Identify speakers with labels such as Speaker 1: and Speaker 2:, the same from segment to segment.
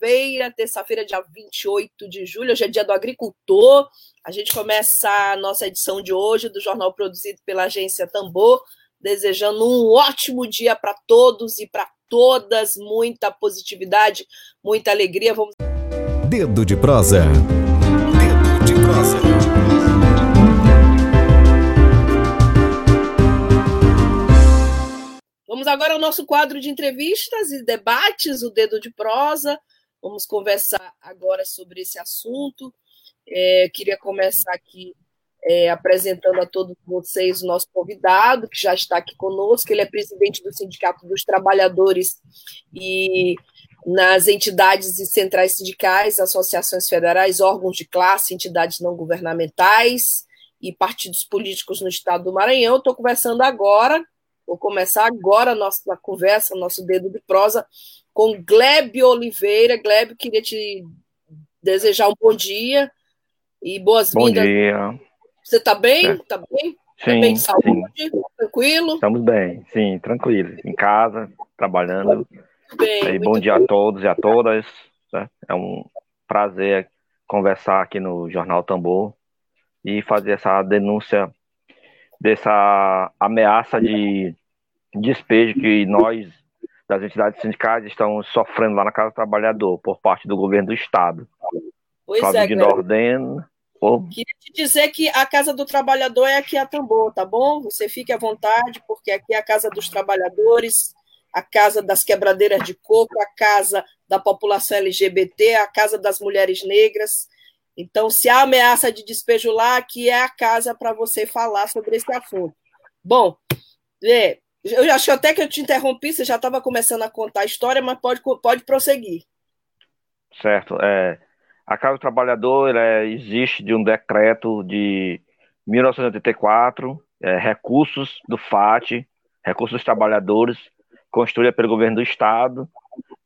Speaker 1: terça-feira, terça-feira, dia 28 de julho, hoje é dia do agricultor. A gente começa a nossa edição de hoje do jornal produzido pela agência Tambor, desejando um ótimo dia para todos e para todas, muita positividade, muita alegria. Vamos
Speaker 2: Dedo de prosa. Dedo de prosa.
Speaker 1: Vamos agora ao nosso quadro de entrevistas e debates, o Dedo de Prosa. Vamos conversar agora sobre esse assunto. É, queria começar aqui é, apresentando a todos vocês o nosso convidado, que já está aqui conosco. Ele é presidente do Sindicato dos Trabalhadores e nas entidades e centrais sindicais, associações federais, órgãos de classe, entidades não governamentais e partidos políticos no estado do Maranhão. Estou conversando agora, vou começar agora a nossa conversa, nosso dedo de prosa, com Gleb Oliveira. Gleb, queria te desejar um bom dia e boas-vindas.
Speaker 3: Bom dia.
Speaker 1: Você está bem? Está é. bem?
Speaker 3: Tá sim,
Speaker 1: bem de saúde?
Speaker 3: Sim.
Speaker 1: Tranquilo?
Speaker 3: Estamos bem, sim, tranquilo. Em casa, trabalhando. Bem, bom dia bem. a todos e a todas. Né? É um prazer conversar aqui no Jornal Tambor e fazer essa denúncia dessa ameaça de despejo que nós das entidades sindicais estão sofrendo lá na Casa do Trabalhador por parte do governo do Estado.
Speaker 1: Pois
Speaker 3: Flávio
Speaker 1: é,
Speaker 3: de Nordem. Oh.
Speaker 1: Queria te dizer que a Casa do Trabalhador é aqui a Tambor, tá bom? Você fique à vontade, porque aqui é a Casa dos Trabalhadores, a Casa das Quebradeiras de Coco, a Casa da população LGBT, a Casa das Mulheres Negras. Então, se há ameaça de despejo lá, aqui é a casa para você falar sobre esse assunto. Bom, é, eu acho até que eu te interrompi, você já estava começando a contar a história, mas pode, pode prosseguir.
Speaker 3: Certo. É, a Casa do Trabalhador é, existe de um decreto de 1984, é, recursos do FAT, recursos dos trabalhadores, construída pelo governo do Estado,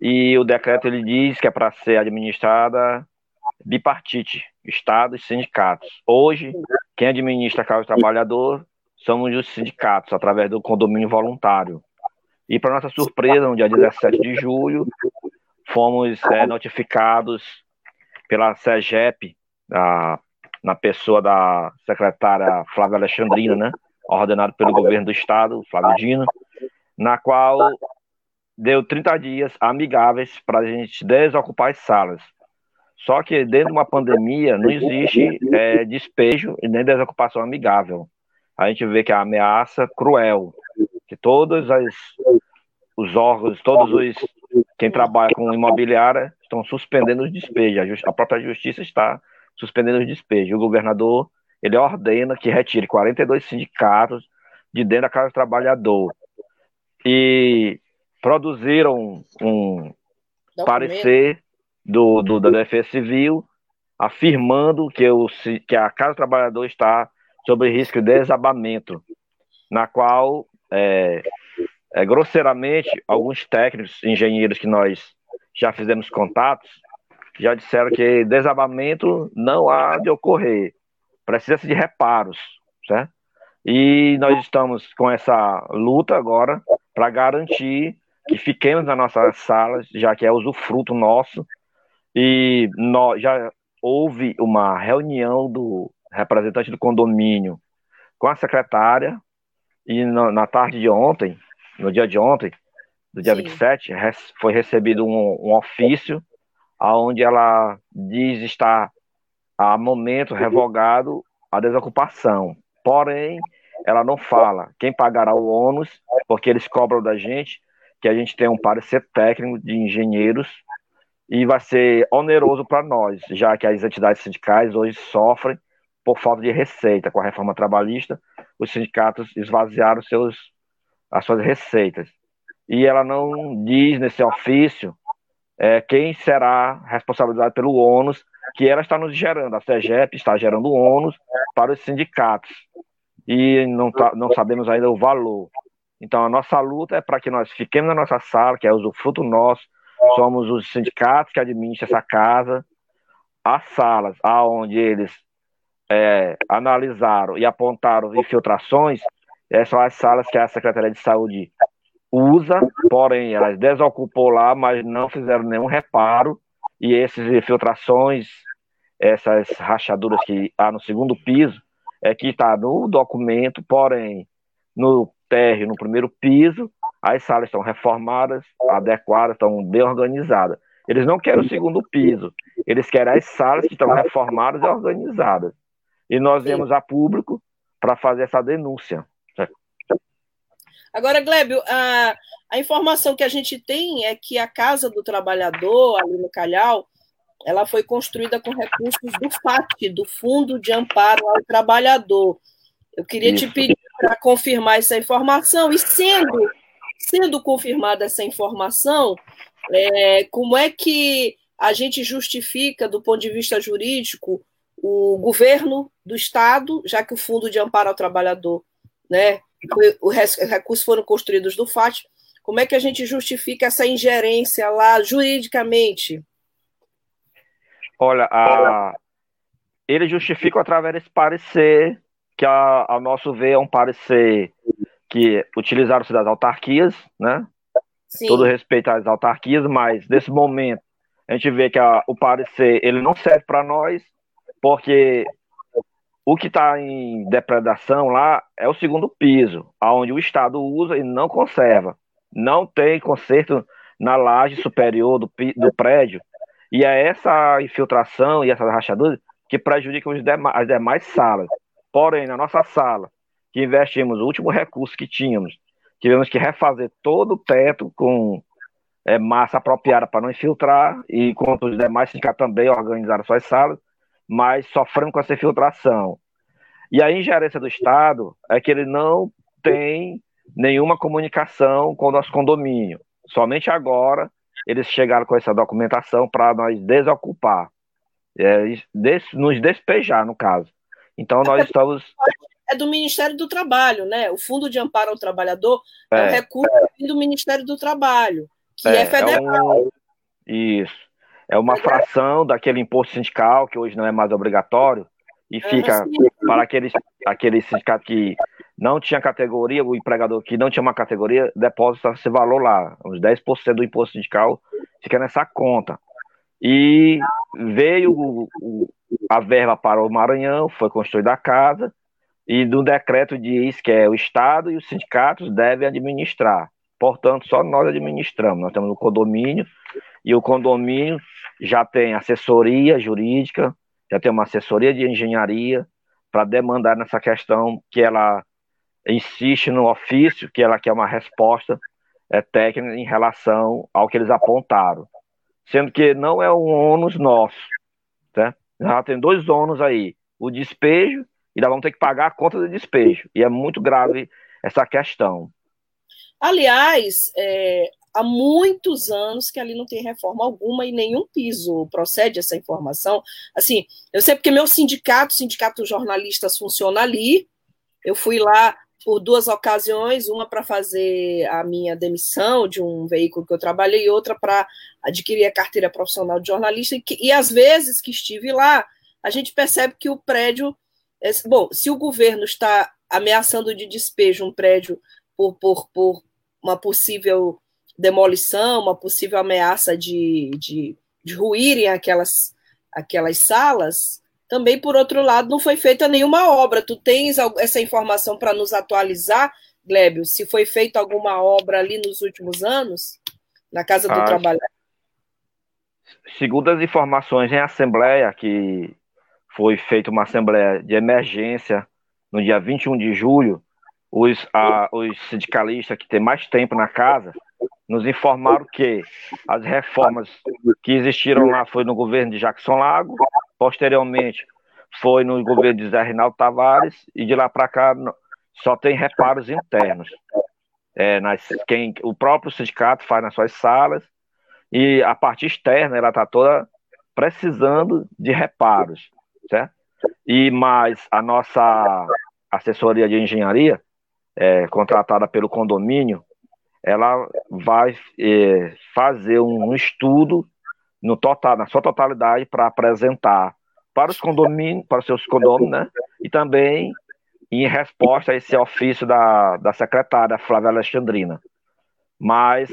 Speaker 3: e o decreto ele diz que é para ser administrada bipartite, Estado e sindicatos. Hoje, quem administra a Casa do Trabalhador somos os sindicatos, através do condomínio voluntário. E, para nossa surpresa, no dia 17 de julho, fomos é, notificados pela SEGEP, a, na pessoa da secretária Flávia Alexandrina, né, ordenado pelo governo do estado, Flávio Dino, na qual deu 30 dias amigáveis para a gente desocupar as salas. Só que dentro de uma pandemia não existe é, despejo e nem desocupação amigável a gente vê que a ameaça cruel, que todos as, os órgãos, todos os quem trabalha com imobiliária estão suspendendo os despejos. A, própria justiça está suspendendo os despejos. O governador ele ordena que retire 42 sindicatos de dentro da Casa do Trabalhador e produziram um parecer do, do, da Defesa Civil afirmando que, o, que a Casa do Trabalhador está sobre risco de desabamento, na qual, é, é, grosseiramente, alguns técnicos, engenheiros que nós já fizemos contatos, já disseram que desabamento não há de ocorrer, precisa-se de reparos, certo? E nós estamos com essa luta agora para garantir que fiquemos nas nossas salas, já que é usufruto nosso, e nós, já houve uma reunião do representante do condomínio, com a secretária, e no, na tarde de ontem, no dia de ontem, do dia Sim. 27, res, foi recebido um, um ofício onde ela diz estar, a momento, revogado a desocupação. Porém, ela não fala quem pagará o ônus, porque eles cobram da gente que a gente tem um parecer técnico de engenheiros e vai ser oneroso para nós, já que as entidades sindicais hoje sofrem por falta de receita. Com a reforma trabalhista, os sindicatos esvaziaram seus, as suas receitas. E ela não diz nesse ofício é, quem será responsabilizado pelo ônus que ela está nos gerando, a CEGEP está gerando ônus para os sindicatos e não, tá, não sabemos ainda o valor. Então, a nossa luta é para que nós fiquemos na nossa sala, que é usufruto nosso, somos os sindicatos que administram essa casa, as salas aonde eles é, analisaram e apontaram infiltrações, essas são as salas que a Secretaria de Saúde usa, porém elas desocupou lá, mas não fizeram nenhum reparo, e essas infiltrações, essas rachaduras que há no segundo piso, é que está no documento, porém no térreo, no primeiro piso, as salas estão reformadas, adequadas, estão bem organizadas. Eles não querem o segundo piso, eles querem as salas que estão reformadas e organizadas. E nós viemos a público para fazer essa denúncia.
Speaker 1: Agora, Glébio, a, a informação que a gente tem é que a Casa do Trabalhador, ali no Calhau, ela foi construída com recursos do FAT, do Fundo de Amparo ao Trabalhador. Eu queria Isso. te pedir para confirmar essa informação, e sendo, sendo confirmada essa informação, é, como é que a gente justifica, do ponto de vista jurídico, o governo do Estado, já que o Fundo de Amparo ao Trabalhador, né, os recursos foram construídos do FAT, como é que a gente justifica essa ingerência lá juridicamente?
Speaker 3: Olha, a... eles justificam através desse parecer, que a, ao nosso ver é um parecer que utilizaram-se das autarquias, né? Sim. Todo respeito às autarquias, mas nesse momento a gente vê que a, o parecer ele não serve para nós, porque o que está em depredação lá é o segundo piso, aonde o Estado usa e não conserva. Não tem conserto na laje superior do, do prédio. E é essa infiltração e essas rachaduras que prejudicam as demais salas. Porém, na nossa sala, que investimos o último recurso que tínhamos, tivemos que refazer todo o teto com é, massa apropriada para não infiltrar, e enquanto os demais sindicatos também organizaram suas salas, mas sofrendo com essa infiltração. E a ingerência do Estado é que ele não tem nenhuma comunicação com o nosso condomínio. Somente agora eles chegaram com essa documentação para nós desocupar, é, des, nos despejar, no caso. Então nós é estamos.
Speaker 1: É do Ministério do Trabalho, né? O Fundo de Amparo ao Trabalhador é, é um recurso do Ministério do Trabalho, que é, é federal.
Speaker 3: Um... Isso. É uma fração daquele imposto sindical, que hoje não é mais obrigatório, e fica para aqueles, aqueles sindicatos que não tinha categoria, o empregador que não tinha uma categoria, deposita esse valor lá, uns 10% do imposto sindical fica nessa conta. E veio o, o, a verba para o Maranhão, foi construída a casa, e no decreto diz que é o Estado e os sindicatos devem administrar. Portanto, só nós administramos. Nós temos o condomínio, e o condomínio já tem assessoria jurídica, já tem uma assessoria de engenharia para demandar nessa questão que ela insiste no ofício, que ela quer uma resposta é, técnica em relação ao que eles apontaram. Sendo que não é um ônus nosso. Tá? Já tem dois ônus aí: o despejo, e nós vamos ter que pagar a conta do despejo. E é muito grave essa questão.
Speaker 1: Aliás, é, há muitos anos que ali não tem reforma alguma e nenhum piso. Procede essa informação? Assim, eu sei porque meu sindicato, o Sindicato Jornalistas, funciona ali. Eu fui lá por duas ocasiões, uma para fazer a minha demissão de um veículo que eu trabalhei e outra para adquirir a carteira profissional de jornalista. E, que, e às vezes que estive lá, a gente percebe que o prédio. É, bom, se o governo está ameaçando de despejo um prédio por, por, por uma possível demolição, uma possível ameaça de, de, de ruírem aquelas, aquelas salas, também, por outro lado, não foi feita nenhuma obra. Tu tens essa informação para nos atualizar, Glébio, se foi feita alguma obra ali nos últimos anos, na Casa do ah, Trabalho?
Speaker 3: Segundo as informações em assembleia, que foi feita uma assembleia de emergência no dia 21 de julho, os, a, os sindicalistas que têm mais tempo na casa nos informaram que as reformas que existiram lá foi no governo de Jackson Lago, posteriormente foi no governo de Zé Reinaldo Tavares, e de lá para cá só tem reparos internos. É, nas, quem, o próprio sindicato faz nas suas salas, e a parte externa ela está toda precisando de reparos, certo? E mais a nossa assessoria de engenharia, é, contratada pelo condomínio, ela vai é, fazer um, um estudo no total, na sua totalidade para apresentar para os condomínios, para os seus condomínios, né? E também em resposta a esse ofício da, da secretária Flávia Alexandrina. Mas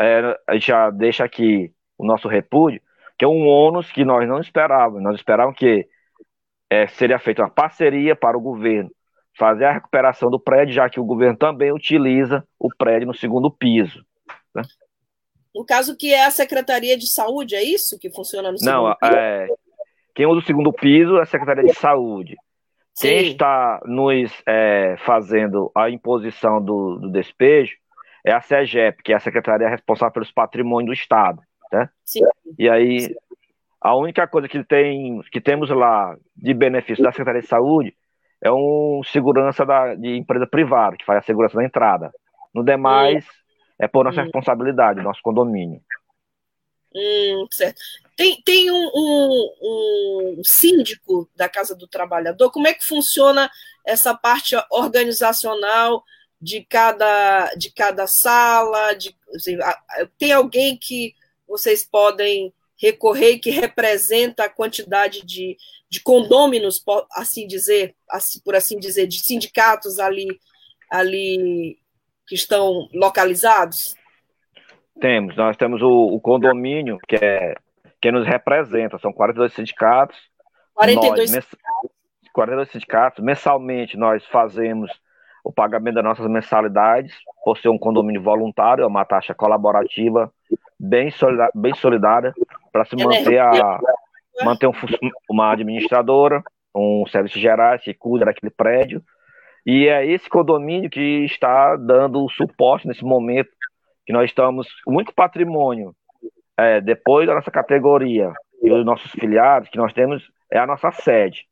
Speaker 3: é, a gente já deixa aqui o nosso repúdio, que é um ônus que nós não esperávamos. Nós esperávamos que é, seria feita uma parceria para o governo fazer a recuperação do prédio, já que o governo também utiliza o prédio no segundo piso. Né?
Speaker 1: No caso que é a Secretaria de Saúde, é isso que funciona no segundo
Speaker 3: não,
Speaker 1: piso?
Speaker 3: É, quem usa o segundo piso é a Secretaria de Saúde. Sim. Quem está nos é, fazendo a imposição do, do, despejo é a SEGEP, que é a Secretaria responsável pelos patrimônios do Estado. Né? Sim. E aí, a única coisa que, tem, que temos lá de benefício da Secretaria de Saúde é um segurança da, de empresa privada, que faz a segurança da entrada. No demais, é por nossa hum. responsabilidade, nosso condomínio.
Speaker 1: Hum, certo. Tem, tem um, um, um, síndico da Casa do Trabalhador, como é que funciona essa parte organizacional de cada, de cada sala? De, assim, tem alguém que vocês podem recorrer que representa a quantidade de, de condôminos, assim dizer, por assim dizer, de sindicatos ali, ali que estão localizados?
Speaker 3: Temos, nós temos o, o condomínio, que é que nos representa, são 42 sindicatos.
Speaker 1: 42 nós, sindicatos.
Speaker 3: 42 sindicatos. Mensalmente nós fazemos o pagamento das nossas mensalidades, por ser um condomínio voluntário, é uma taxa colaborativa bem, solidária, bem solidária para se manter a manter um, uma administradora, um serviço gerais que cuida daquele prédio. E é esse condomínio que está dando suporte nesse momento que nós estamos o único patrimônio é, depois da nossa categoria e os nossos filiados que nós temos é a nossa sede.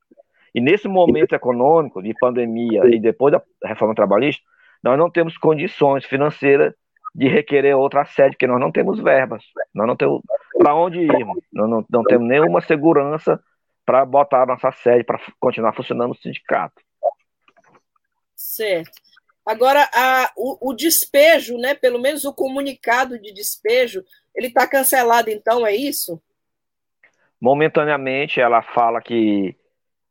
Speaker 3: E nesse momento econômico de pandemia e depois da reforma trabalhista, nós não temos condições financeiras de requerer outra sede, porque nós não temos verbas, nós não temos para onde ir, nós não, não temos nenhuma segurança para botar a nossa sede para continuar funcionando no sindicato.
Speaker 1: Certo. Agora, a, o, o, despejo, né, pelo menos o comunicado de despejo, ele está cancelado, então, é isso?
Speaker 3: Momentaneamente, ela fala que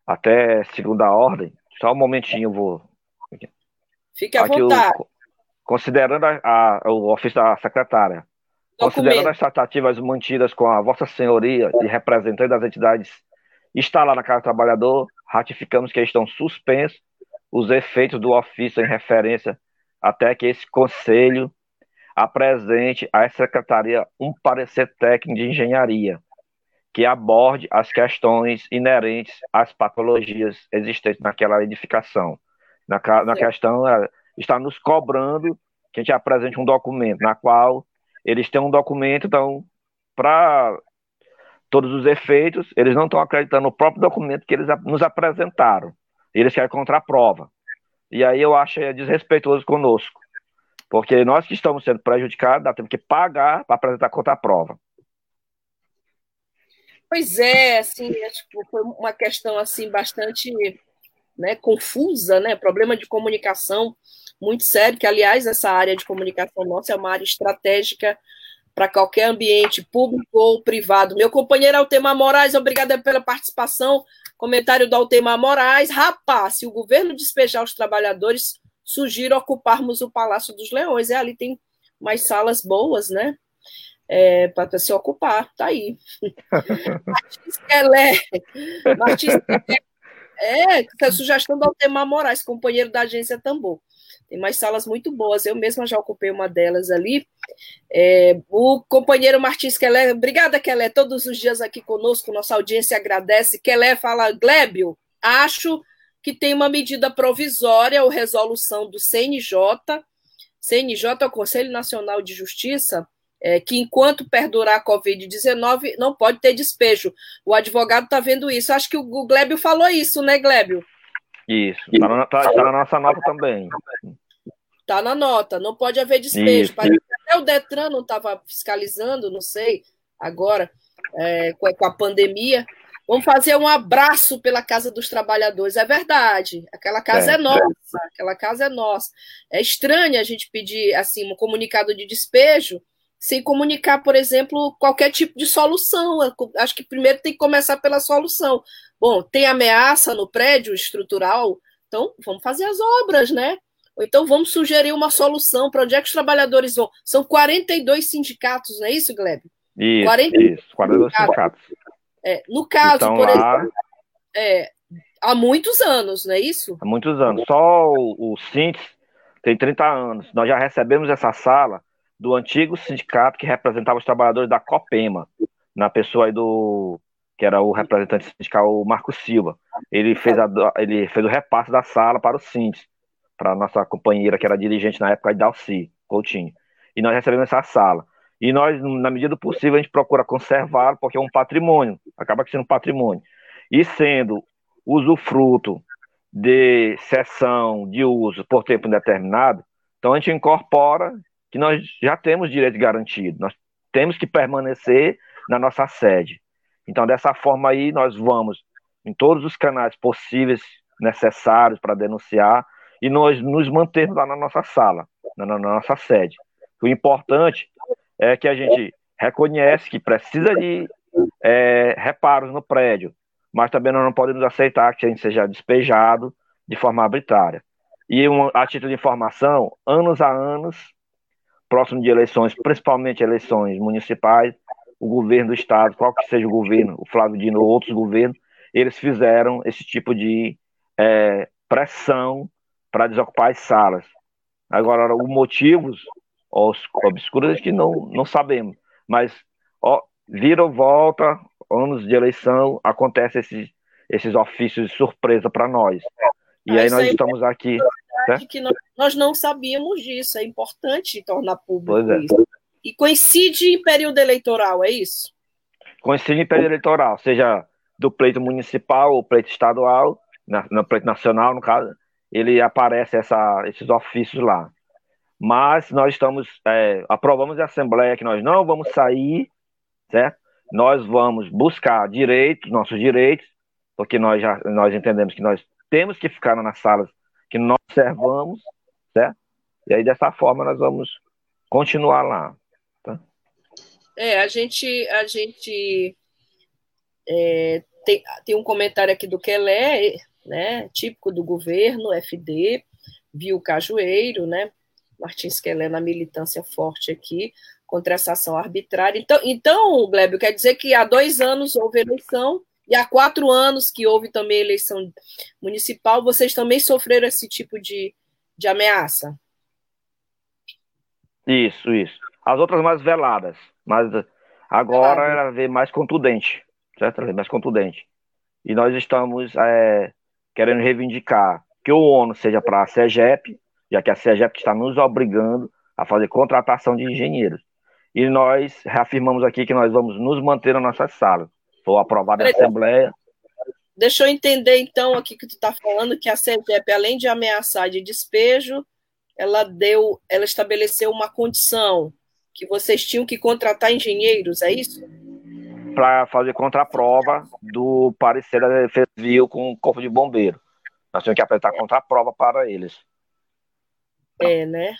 Speaker 3: até segunda ordem, só um momentinho, vou.
Speaker 1: Fique à Aqui vontade.
Speaker 3: O, considerando a, a, o ofício da secretária, considerando as tratativas mantidas com a Vossa Senhoria e representantes das entidades instaladas na Casa do Trabalhador, ratificamos que estão suspensos os efeitos do ofício em referência até que esse conselho apresente à secretaria um parecer técnico de engenharia que aborde as questões inerentes às patologias existentes naquela edificação. Na, na questão, é, está nos cobrando que a gente apresente um documento, na qual eles têm um documento, então, para todos os efeitos, eles não estão acreditando no próprio documento que eles nos apresentaram. Eles querem contraprova. E aí eu acho é desrespeitoso conosco. Porque nós que estamos sendo prejudicados, nós temos que pagar para apresentar contraprova.
Speaker 1: Pois é, assim, é, tipo, foi uma questão assim bastante né, confusa, né? Problema de comunicação muito sério, que, aliás, essa área de comunicação nossa é uma área estratégica para qualquer ambiente público ou privado. Meu companheiro Altemar Moraes, obrigada pela participação. Comentário do Altemar Moraes. Rapaz, se o governo despejar os trabalhadores, sugiro ocuparmos o Palácio dos Leões. É, ali tem mais salas boas, né? É, para se ocupar, tá aí. Martins Kelé. Martins Kelé. É, é sugestão do Altemar Moraes, companheiro da agência Tambor. Tem mais salas muito boas. Eu mesma já ocupei uma delas ali. É, o companheiro Martins Kelé, obrigada, Kelé, todos os dias aqui conosco, nossa audiência agradece. Kelé fala, Glébio, acho que tem uma medida provisória ou resolução do CNJ, CNJ é o Conselho Nacional de Justiça, é, que enquanto perdurar a Covid-19 não pode ter despejo. O advogado está vendo isso. Acho que o Glébio falou isso, né, Glébio?
Speaker 3: Isso, está na, tá, tá na, nossa nota também.
Speaker 1: Está na nota, não pode haver despejo. Até o Detran não estava fiscalizando, não sei, agora. é, com, com a pandemia. Vamos fazer um abraço pela Casa dos Trabalhadores. É verdade, aquela casa é, é nossa, aquela casa é nossa. É estranho a gente pedir assim um comunicado de despejo sem comunicar, por exemplo, qualquer tipo de solução. Acho que primeiro tem que começar pela solução. Bom, tem ameaça no prédio estrutural, então vamos fazer as obras, né? Ou então vamos sugerir uma solução para onde é que os trabalhadores vão. São 42 sindicatos, não é isso, Gleb?
Speaker 3: Isso, 42 isso, 42 sindicatos.
Speaker 1: É, no caso, então, por lá... exemplo, é, há muitos anos, não é isso?
Speaker 3: Há muitos anos. Só o, o tem 30 anos. Nós já recebemos essa sala do antigo sindicato que representava os trabalhadores da Copema, na pessoa aí do que era o representante sindical o Marco Silva. Ele fez, a, ele fez o repasse da sala para o Sintes, para a nossa companheira, que era dirigente na época Dalci Coutinho. E nós recebemos essa sala. E nós, na medida do possível, a gente procura conservá-lo, porque é um patrimônio, acaba sendo um patrimônio. E sendo usufruto de sessão de uso por tempo indeterminado, então a gente incorpora que nós já temos direito garantido, nós temos que permanecer na nossa sede. Então, dessa forma aí, nós vamos em todos os canais possíveis, necessários para denunciar, e nós nos mantermos lá na nossa sala, na, na nossa sede. O importante é que a gente reconhece que precisa de é, reparos no prédio, mas também nós não podemos aceitar que a gente seja despejado de forma arbitrária. E a título de informação, anos a anos, próximo de eleições, principalmente eleições municipais, o governo do estado, qual que seja o governo, o Flávio Dino ou outros governos, eles fizeram esse tipo de é, pressão para desocupar as salas. Agora, os motivos obscuros que não, não sabemos, mas ó, vira ou volta, anos de eleição, acontece esses, esses ofícios de surpresa para nós. E aí nós estamos aqui
Speaker 1: verdade que nós, nós, não sabíamos disso. É importante tornar público é. isso. E coincide em período eleitoral, é isso?
Speaker 3: Coincide em período eleitoral, seja do pleito municipal ou pleito estadual, na, no pleito nacional, no caso, ele aparece essa, esses ofícios lá. Mas nós estamos, é, aprovamos a Assembleia que nós não vamos sair, certo? Nós vamos buscar direitos, nossos direitos, porque nós já nós entendemos que nós temos que ficar nas salas que nós observamos, certo? E aí dessa forma nós vamos continuar lá. Tá?
Speaker 1: É, a gente, a gente é, tem, tem um comentário aqui do Kelé, né, típico do governo, FD, viu Cajueiro, né, Martins Kelé na militância forte aqui contra essa ação arbitrária. Então, então Glébio, quer dizer que há dois anos houve eleição e há quatro anos que houve também eleição municipal, vocês também sofreram esse tipo de, de ameaça?
Speaker 3: Isso, isso. As outras mais veladas, mas agora ela vê mais contundente, certo? Ela mais contundente. E nós estamos é, querendo reivindicar que o ONU seja para a CEGEP, já que a CEGEP está nos obrigando a fazer contratação de engenheiros. E nós reafirmamos aqui que nós vamos nos manter na nossa sala. Foi aprovado na Assembleia.
Speaker 1: Deixa eu entender, então, aqui que tu está falando, que a CEGEP, além de ameaçar de despejo, ela deu, ela estabeleceu uma condição que vocês tinham que contratar engenheiros, é isso?
Speaker 3: Para fazer contraprova do parecer da Defesa Civil com o Corpo de Bombeiro. Nós tínhamos que apresentar contraprova para eles.
Speaker 1: É, né?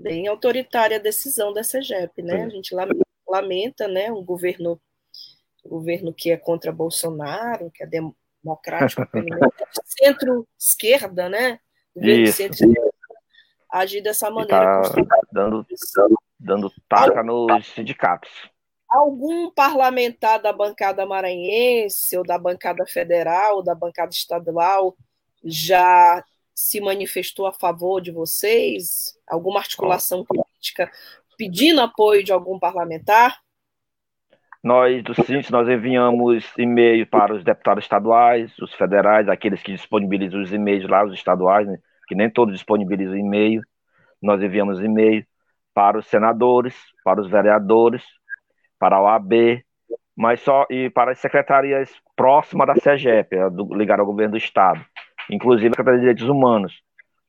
Speaker 1: Bem autoritária a decisão da CEGEP, né? A gente lamenta, né? O governo governo que é contra Bolsonaro, que é democrático, centro-esquerda, né?
Speaker 3: Governo centro-esquerda
Speaker 1: agir dessa maneira.
Speaker 3: Tá dando, dando taca nos sindicatos.
Speaker 1: Algum parlamentar da bancada maranhense, ou da bancada federal, ou da bancada estadual, já se manifestou a favor de vocês? Alguma articulação política pedindo apoio de algum parlamentar?
Speaker 3: Nós, do CINS, nós enviamos e-mail para os deputados estaduais, os federais, aqueles que disponibilizam os e-mails lá, os estaduais, né, que nem todos disponibilizam e-mail. Nós enviamos e-mail para os senadores, para os vereadores, para a OAB, mas só e para as secretarias próximas da CEGEP, ligada ao governo do Estado, inclusive a Secretaria de Direitos Humanos,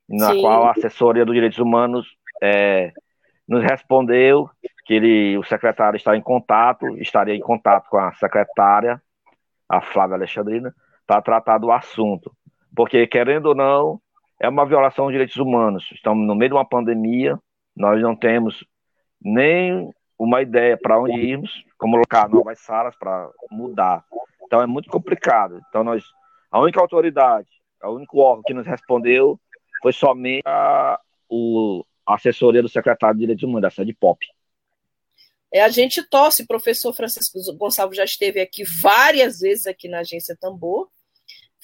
Speaker 3: na Sim. qual a assessoria dos Direitos Humanos é, nos respondeu que ele, o secretário está em contato, estaria em contato com a secretária, a Flávia Alexandrina, para tratar do assunto. Porque, querendo ou não, é uma violação dos direitos humanos. Estamos no meio de uma pandemia, nós não temos nem uma ideia para onde irmos, como colocar novas salas para mudar. Então é muito complicado. Então nós, a única autoridade, o único órgão que nos respondeu foi somente a, o, a assessoria do secretário de Direitos Humanos, da sede POP.
Speaker 1: É, a gente torce, professor Francisco Gonçalves já esteve aqui várias vezes aqui na agência Tambor,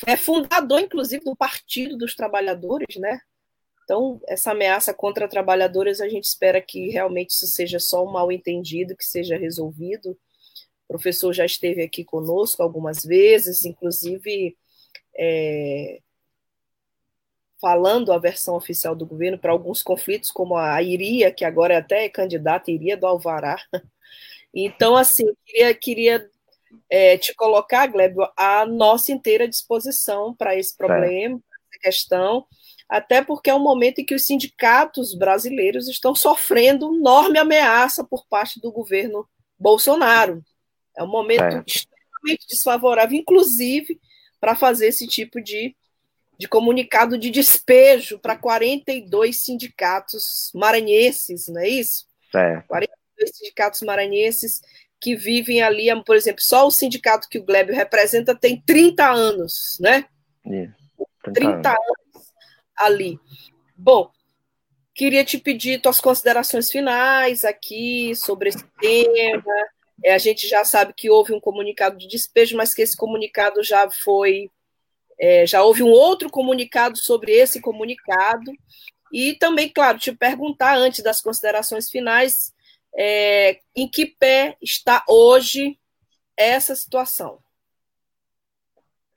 Speaker 1: é fundador, inclusive, do Partido dos Trabalhadores, né? Então, essa ameaça contra trabalhadores, a gente espera que realmente isso seja só um mal entendido, que seja resolvido. O professor já esteve aqui conosco algumas vezes, inclusive é, falando a versão oficial do governo para alguns conflitos, como a Iria, que agora é até candidata, Iria do Alvará. Então, assim, queria, queria é, te colocar, Glébio, a nossa inteira disposição para esse problema, é. essa questão, até porque é um momento em que os sindicatos brasileiros estão sofrendo enorme ameaça por parte do governo Bolsonaro. É um momento é. extremamente desfavorável, inclusive para fazer esse tipo de de comunicado de despejo para 42 sindicatos maranhenses, não é isso?
Speaker 3: É.
Speaker 1: 42 sindicatos maranhenses que vivem ali, por exemplo, só o sindicato que o Glébio representa tem 30 anos, né?
Speaker 3: Isso,
Speaker 1: 30, 30 anos. anos ali. Bom, queria te pedir tuas considerações finais aqui sobre esse tema. É, a gente já sabe que houve um comunicado de despejo, mas que esse comunicado já foi é, já houve um outro comunicado sobre esse comunicado. E também, claro, te perguntar antes das considerações finais, é, em que pé está hoje essa situação?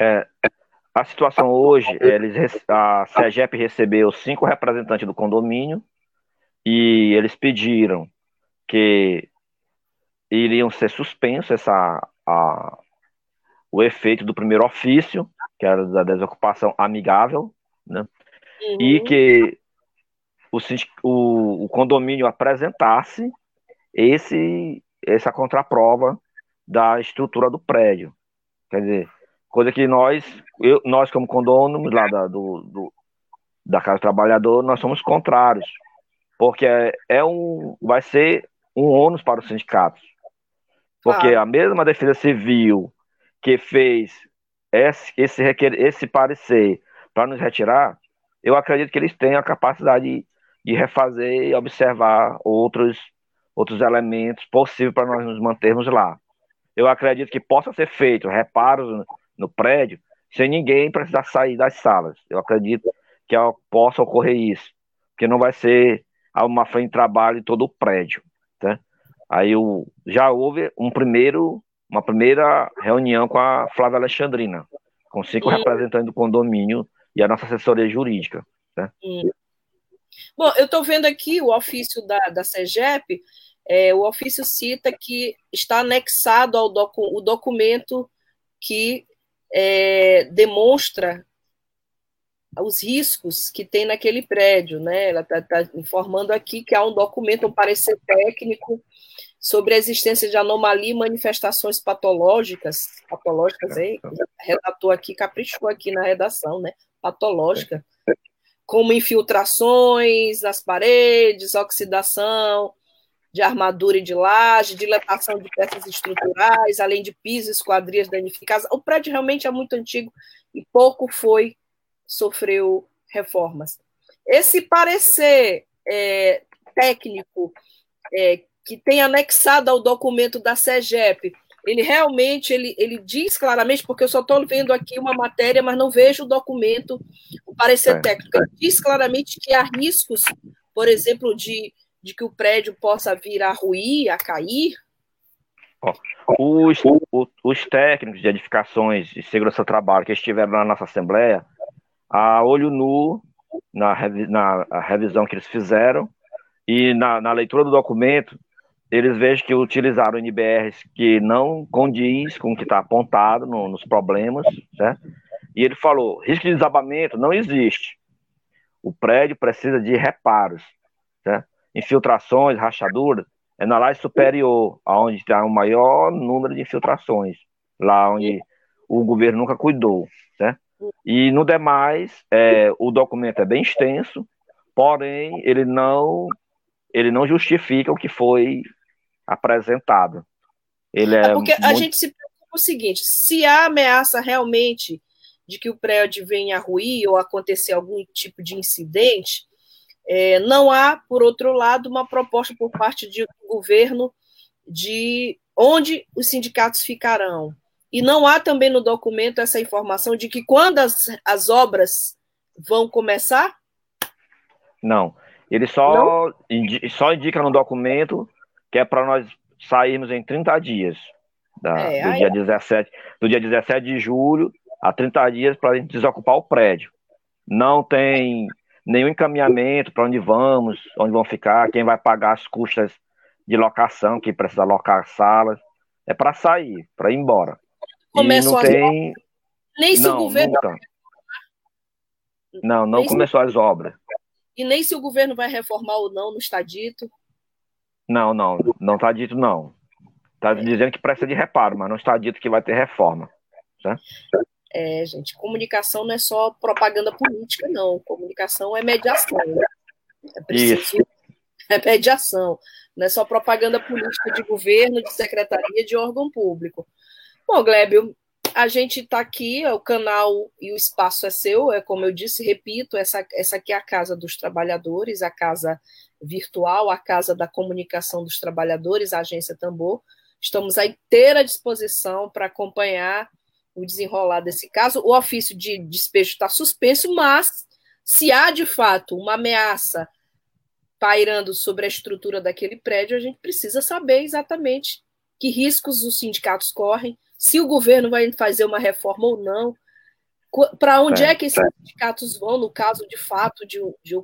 Speaker 3: É, a situação hoje, eles, a CEGEP recebeu cinco representantes do condomínio e eles pediram que iriam ser suspensos essa, a, o efeito do primeiro ofício que era da desocupação amigável, né? Uhum. E que o, o, o, condomínio apresentasse esse, essa contraprova da estrutura do prédio. Quer dizer, coisa que nós, eu, nós como condôminos lá da, do, do, da Casa do Trabalhador, nós somos contrários, porque é, é um, vai ser um ônus para os sindicatos. Porque ah. a mesma defesa civil que fez esse, esse, requer, esse parecer para nos retirar, eu acredito que eles têm a capacidade de, de refazer e observar outros, outros elementos possíveis para nós nos mantermos lá. Eu acredito que possa ser feito reparos no, prédio sem ninguém precisar sair das salas. Eu acredito que possa ocorrer isso, que não vai ser uma frente de trabalho em todo o prédio. Tá? Aí já houve um primeiro uma primeira reunião com a Flávia Alexandrina, com cinco representantes do condomínio e a nossa assessoria jurídica. Né?
Speaker 1: Bom, eu estou vendo aqui o ofício da, da CEGEP, é, o ofício cita que está anexado ao docu o documento que é, demonstra os riscos que tem naquele prédio, né? Ela está tá informando aqui que há um documento, um parecer técnico sobre a existência de anomalia e manifestações patológicas, patológicas aí, redator aqui, caprichou aqui na redação, né? Patológica, como infiltrações nas paredes, oxidação de armadura e de laje, dilatação de peças estruturais, além de pisos, esquadrias danificadas. O prédio realmente é muito antigo e pouco foi, sofreu reformas. Esse parecer é, técnico é, que tem anexado ao documento da SEGEP, ele realmente ele, ele diz claramente, porque eu só estou vendo aqui uma matéria, mas não vejo o documento, o parecer é. técnico. Ele diz claramente que há riscos, por exemplo, de, de que o prédio possa vir a ruir, a cair.
Speaker 3: Os, os técnicos de edificações e segurança do trabalho que estiveram na nossa Assembleia, a olho nu, na, na revisão que eles fizeram, e na, na leitura do documento, eles vejam que utilizaram NBRs que não condiz com o que está apontado no, nos problemas, certo? E ele falou: risco de desabamento não existe. O prédio precisa de reparos, certo? infiltrações, rachaduras, é na laje superior, onde está o maior número de infiltrações, lá onde o governo nunca cuidou, né? E no demais, é, o documento é bem extenso, porém ele não ele não justifica o que foi apresentado. Ele é,
Speaker 1: é porque
Speaker 3: muito...
Speaker 1: a gente se preocupa o seguinte: se há ameaça realmente de que o prédio venha a ruir ou acontecer algum tipo de incidente, é, não há, por outro lado, uma proposta por parte do governo de onde os sindicatos ficarão. E não há também no documento essa informação de que quando as, as obras vão começar?
Speaker 3: Não. Ele só, não? Indi só indica no documento que é para nós sairmos em 30 dias. Da, é, do, dia 17, do dia 17 de julho a 30 dias para a gente desocupar o prédio. Não tem nenhum encaminhamento para onde vamos, onde vão ficar, quem vai pagar as custas de locação, que precisa alocar salas. É para sair, para ir embora.
Speaker 1: Começou e não tem. Nem se não, o governo. Nunca.
Speaker 3: Não, não começou as obras.
Speaker 1: E nem se o governo vai reformar ou não, não está dito.
Speaker 3: Não, não, não está dito não. Está é. dizendo que precisa de reparo, mas não está dito que vai ter reforma. Tá?
Speaker 1: É, gente, comunicação não é só propaganda política, não. Comunicação é mediação. Né? É preciso. Isso. É mediação. Não é só propaganda política de governo, de secretaria, de órgão público. Bom, Glébio, a gente está aqui, o canal e o espaço é seu, é como eu disse, repito, essa, essa aqui é a casa dos trabalhadores, a casa virtual, a casa da comunicação dos trabalhadores, a agência Tambor. Estamos à inteira disposição para acompanhar o desenrolar desse caso. O ofício de despejo está suspenso, mas se há de fato uma ameaça pairando sobre a estrutura daquele prédio, a gente precisa saber exatamente que riscos os sindicatos correm, se o governo vai fazer uma reforma ou não, para onde é, é que esses é. sindicatos vão no caso de fato de, de,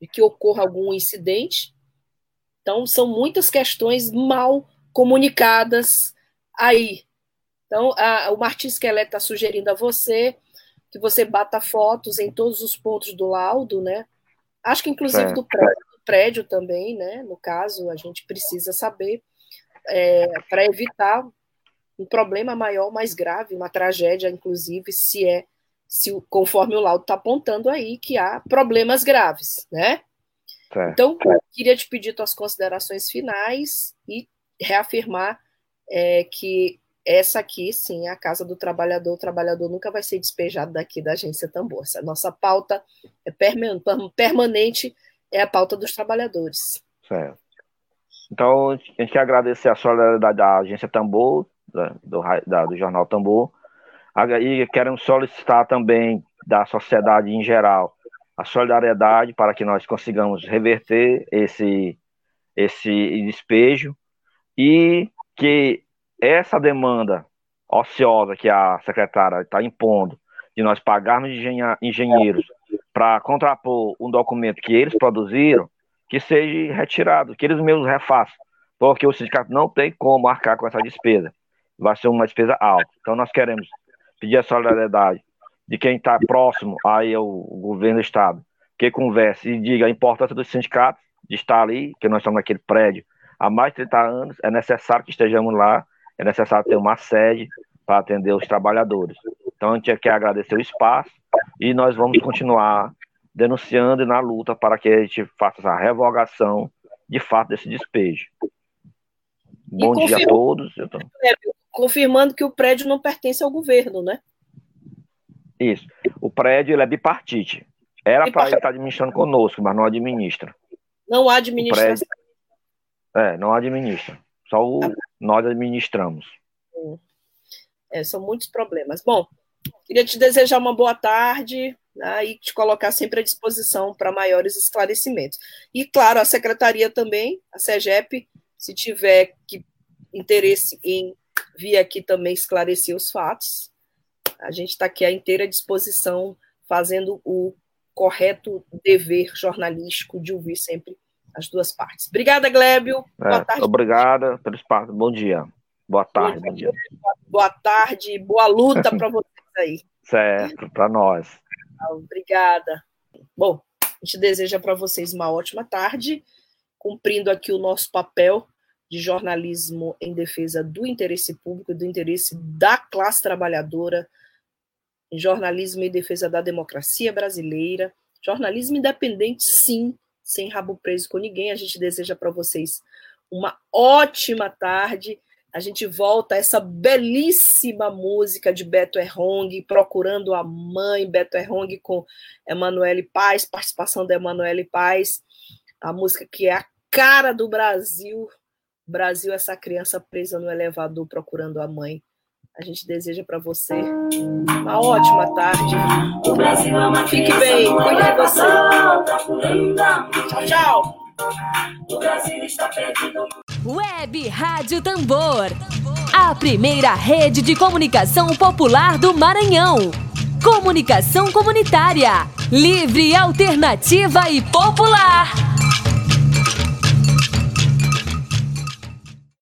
Speaker 1: de que ocorra algum incidente. Então, são muitas questões mal comunicadas aí. Então, a, o Martins Kelly está sugerindo a você que você bata fotos em todos os pontos do laudo, né? Acho que inclusive do prédio, do prédio, também, né? No caso, a gente precisa saber é, para evitar um problema maior, mais grave, uma tragédia, inclusive, se é, se conforme o laudo está apontando aí, que há problemas graves, né? Então, queria te pedir tuas considerações finais e reafirmar é, que essa aqui, sim, é a casa do trabalhador. O trabalhador nunca vai ser despejado daqui da agência Tambor. Essa nossa pauta é permanente, é a pauta dos trabalhadores.
Speaker 3: Certo. Então, a gente quer agradecer a solidariedade da agência Tambor, do, da, do jornal Tambor, e queremos solicitar também da sociedade em geral a solidariedade para que nós consigamos reverter esse, esse despejo e que essa demanda ociosa que a secretária está impondo de nós pagarmos engenheiros para contrapor um documento que eles produziram, que seja retirado, que eles mesmos refaçam, porque o sindicato não tem como arcar com essa despesa. Vai ser uma despesa alta. Então nós queremos pedir a solidariedade de quem está próximo aí ao governo do Estado, que converse e diga a importância dos sindicatos de estar ali, que nós estamos naquele prédio há mais de 30 anos, é necessário que estejamos lá é necessário ter uma sede para atender os trabalhadores. Então a gente quer agradecer o espaço e nós vamos continuar denunciando e na luta para que a gente faça essa revogação de fato desse despejo. Bom dia a todos.
Speaker 1: Confirmando que o prédio não pertence ao governo, né?
Speaker 3: Isso. O prédio ele é bipartite. Era para ele estar administrando conosco, mas não administra.
Speaker 1: Não há administração.
Speaker 3: Prédio... É, não administra. Só o, tá nós administramos.
Speaker 1: É, são muitos problemas. Bom, queria te desejar uma boa tarde né, e te colocar sempre à disposição para maiores esclarecimentos. E, claro, a secretaria também, a SEGEP, se tiver que, interesse em vir aqui também esclarecer os fatos, a gente está aqui à inteira disposição, fazendo o correto dever jornalístico de ouvir sempre as duas partes. Obrigada, Glébio.
Speaker 3: É, boa tarde. Obrigada pelo espaço. Bom dia. Boa tarde. Bom dia.
Speaker 1: Boa tarde. Boa luta para vocês aí.
Speaker 3: Certo, para nós.
Speaker 1: Obrigada. Bom, a gente deseja para vocês uma ótima tarde, cumprindo aqui o nosso papel de jornalismo em defesa do interesse público, do interesse da classe trabalhadora, jornalismo em defesa da democracia brasileira, jornalismo independente, sim, sem rabo preso com ninguém. A gente deseja para vocês uma ótima tarde. A gente volta a essa belíssima música de Beto Errong, Procurando a Mãe, Beto Errong com Emanuele Paz, participação da Emanuele Paz, a música que é a cara do Brasil. Brasil, essa criança presa no elevador procurando a mãe. A gente deseja para você uma ótima tarde. O Brasil é uma Fique bem, cuide de você. Tchau, tchau. O Brasil está
Speaker 4: perdido. Web Rádio Tambor. A primeira rede de comunicação popular do Maranhão. Comunicação comunitária. Livre, alternativa e popular.